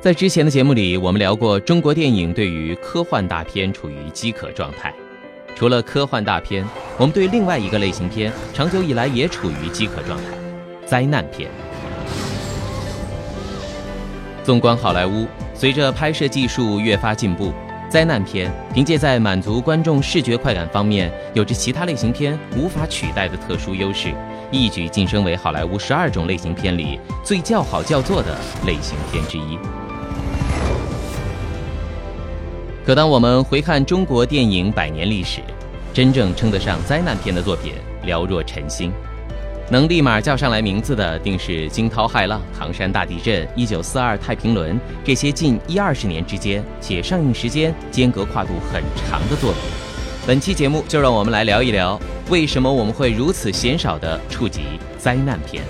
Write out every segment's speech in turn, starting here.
在之前的节目里，我们聊过中国电影对于科幻大片处于饥渴状态。除了科幻大片，我们对另外一个类型片长久以来也处于饥渴状态——灾难片。纵观好莱坞，随着拍摄技术越发进步，灾难片凭借在满足观众视觉快感方面有着其他类型片无法取代的特殊优势，一举晋升为好莱坞十二种类型片里最叫好叫座的类型片之一。可当我们回看中国电影百年历史，真正称得上灾难片的作品寥若晨星。能立马叫上来名字的，定是惊涛骇浪、唐山大地震、一九四二太平轮这些近一二十年之间且上映时间间隔跨度很长的作品。本期节目就让我们来聊一聊，为什么我们会如此鲜少的触及灾难片。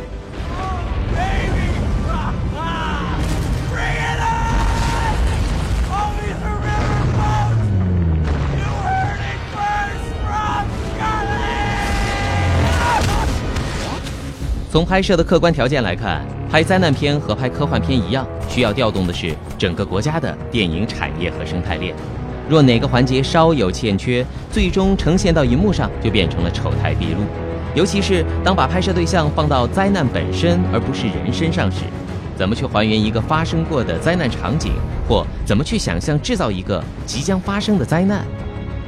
从拍摄的客观条件来看，拍灾难片和拍科幻片一样，需要调动的是整个国家的电影产业和生态链。若哪个环节稍有欠缺，最终呈现到银幕上就变成了丑态毕露。尤其是当把拍摄对象放到灾难本身而不是人身上时，怎么去还原一个发生过的灾难场景，或怎么去想象制造一个即将发生的灾难？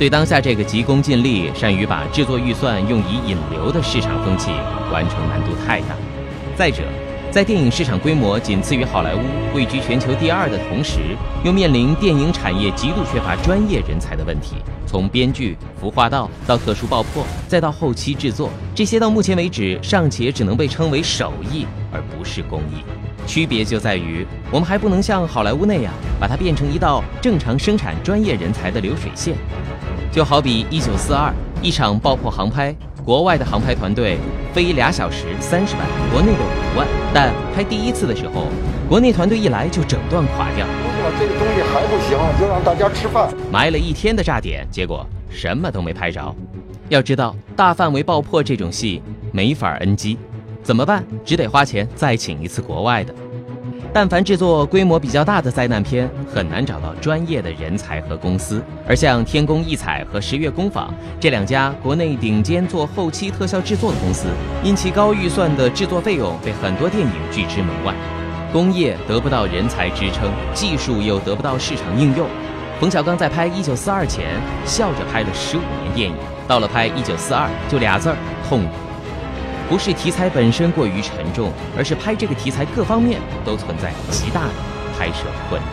对当下这个急功近利、善于把制作预算用以引流的市场风气，完成难度太大。再者，在电影市场规模仅次于好莱坞、位居全球第二的同时，又面临电影产业极度缺乏专业人才的问题。从编剧、服化道到特殊爆破，再到后期制作，这些到目前为止尚且只能被称为手艺，而不是工艺。区别就在于，我们还不能像好莱坞那样，把它变成一道正常生产专业人才的流水线。就好比一九四二一场爆破航拍，国外的航拍团队飞俩小时三十万，国内的五万。但拍第一次的时候，国内团队一来就整段垮掉。如果这个东西还不行，就让大家吃饭。埋了一天的炸点，结果什么都没拍着。要知道，大范围爆破这种戏没法 NG，怎么办？只得花钱再请一次国外的。但凡制作规模比较大的灾难片，很难找到专业的人才和公司。而像天工异彩和十月工坊这两家国内顶尖做后期特效制作的公司，因其高预算的制作费用，被很多电影拒之门外。工业得不到人才支撑，技术又得不到市场应用。冯小刚在拍《一九四二》前，笑着拍了十五年电影，到了拍《一九四二》，就俩字儿：痛苦。不是题材本身过于沉重，而是拍这个题材各方面都存在极大的拍摄困难。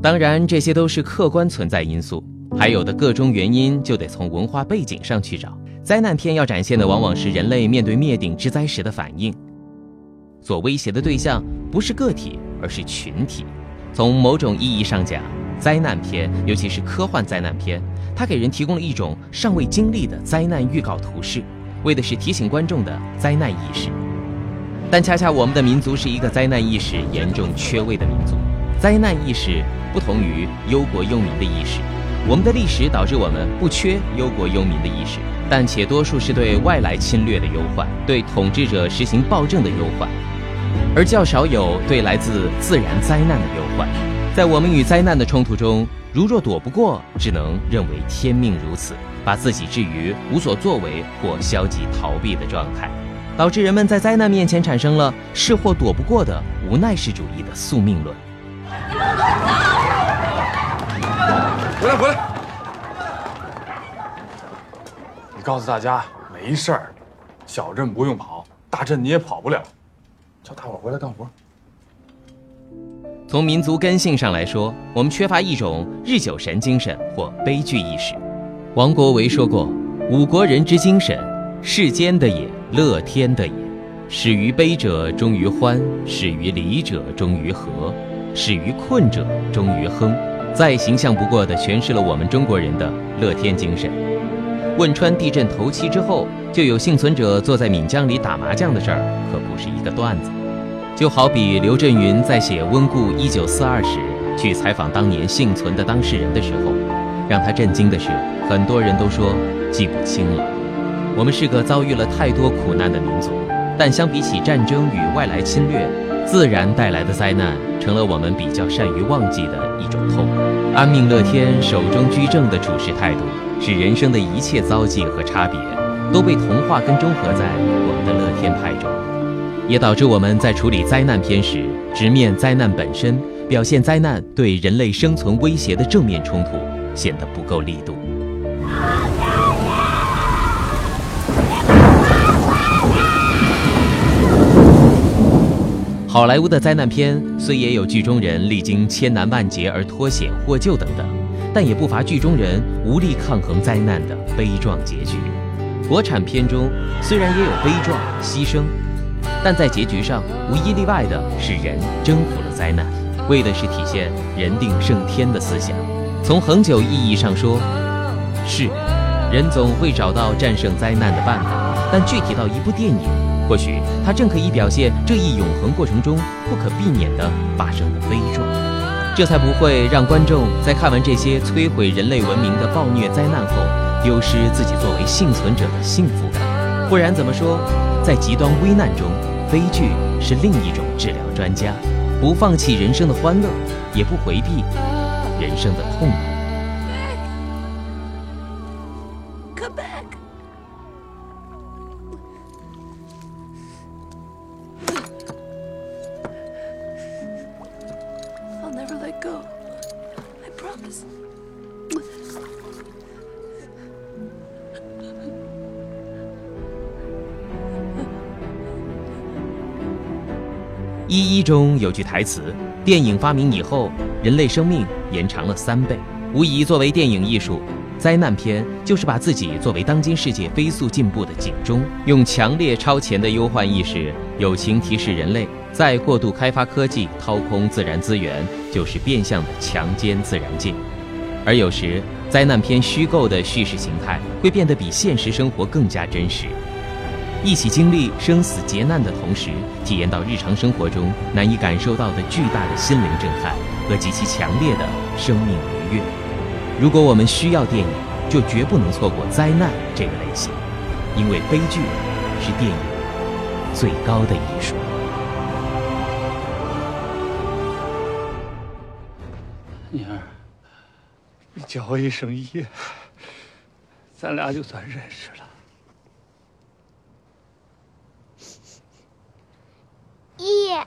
当然，这些都是客观存在因素。还有的各种原因，就得从文化背景上去找。灾难片要展现的，往往是人类面对灭顶之灾时的反应。所威胁的对象不是个体，而是群体。从某种意义上讲，灾难片，尤其是科幻灾难片，它给人提供了一种尚未经历的灾难预告图示，为的是提醒观众的灾难意识。但恰恰我们的民族是一个灾难意识严重缺位的民族。灾难意识不同于忧国忧民的意识。我们的历史导致我们不缺忧国忧民的意识，但且多数是对外来侵略的忧患，对统治者实行暴政的忧患，而较少有对来自自然灾难的忧患。在我们与灾难的冲突中，如若躲不过，只能认为天命如此，把自己置于无所作为或消极逃避的状态，导致人们在灾难面前产生了是或躲不过的无奈式主义的宿命论。你们快走回来，回来！你告诉大家没事儿，小镇不用跑，大镇你也跑不了。叫大伙回来干活。从民族根性上来说，我们缺乏一种日久神精神或悲剧意识。王国维说过：“吾国人之精神，世间的也，乐天的也。始于悲者，终于欢；始于离者，终于和；始于困者，终于亨。”再形象不过的诠释了我们中国人的乐天精神。汶川地震头七之后，就有幸存者坐在岷江里打麻将的事儿，可不是一个段子。就好比刘震云在写《温故一九四二》时，去采访当年幸存的当事人的时候，让他震惊的是，很多人都说记不清了。我们是个遭遇了太多苦难的民族，但相比起战争与外来侵略，自然带来的灾难成了我们比较善于忘记的一种痛。安命乐天、守中居正的处事态度，使人生的一切遭际和差别，都被同化跟中和在我们的乐天派中。也导致我们在处理灾难片时，直面灾难本身，表现灾难对人类生存威胁的正面冲突，显得不够力度。好莱坞的灾难片虽也有剧中人历经千难万劫而脱险获救等等，但也不乏剧中人无力抗衡灾难的悲壮结局。国产片中虽然也有悲壮牺牲。但在结局上，无一例外的是人征服了灾难，为的是体现人定胜天的思想。从恒久意义上说，是人总会找到战胜灾难的办法。但具体到一部电影，或许它正可以表现这一永恒过程中不可避免的发生的悲壮，这才不会让观众在看完这些摧毁人类文明的暴虐灾难后，丢失自己作为幸存者的幸福感。不然怎么说，在极端危难中？悲剧是另一种治疗专家，不放弃人生的欢乐，也不回避人生的痛苦。一一中有句台词：“电影发明以后，人类生命延长了三倍。”无疑，作为电影艺术，灾难片就是把自己作为当今世界飞速进步的警钟，用强烈超前的忧患意识，友情提示人类，再过度开发科技、掏空自然资源，就是变相的强奸自然界。而有时，灾难片虚构的叙事形态会变得比现实生活更加真实。一起经历生死劫难的同时，体验到日常生活中难以感受到的巨大的心灵震撼和极其强烈的生命愉悦。如果我们需要电影，就绝不能错过灾难这个类型，因为悲剧是电影最高的艺术。女儿，你叫我一声爷，咱俩就算认识了。一。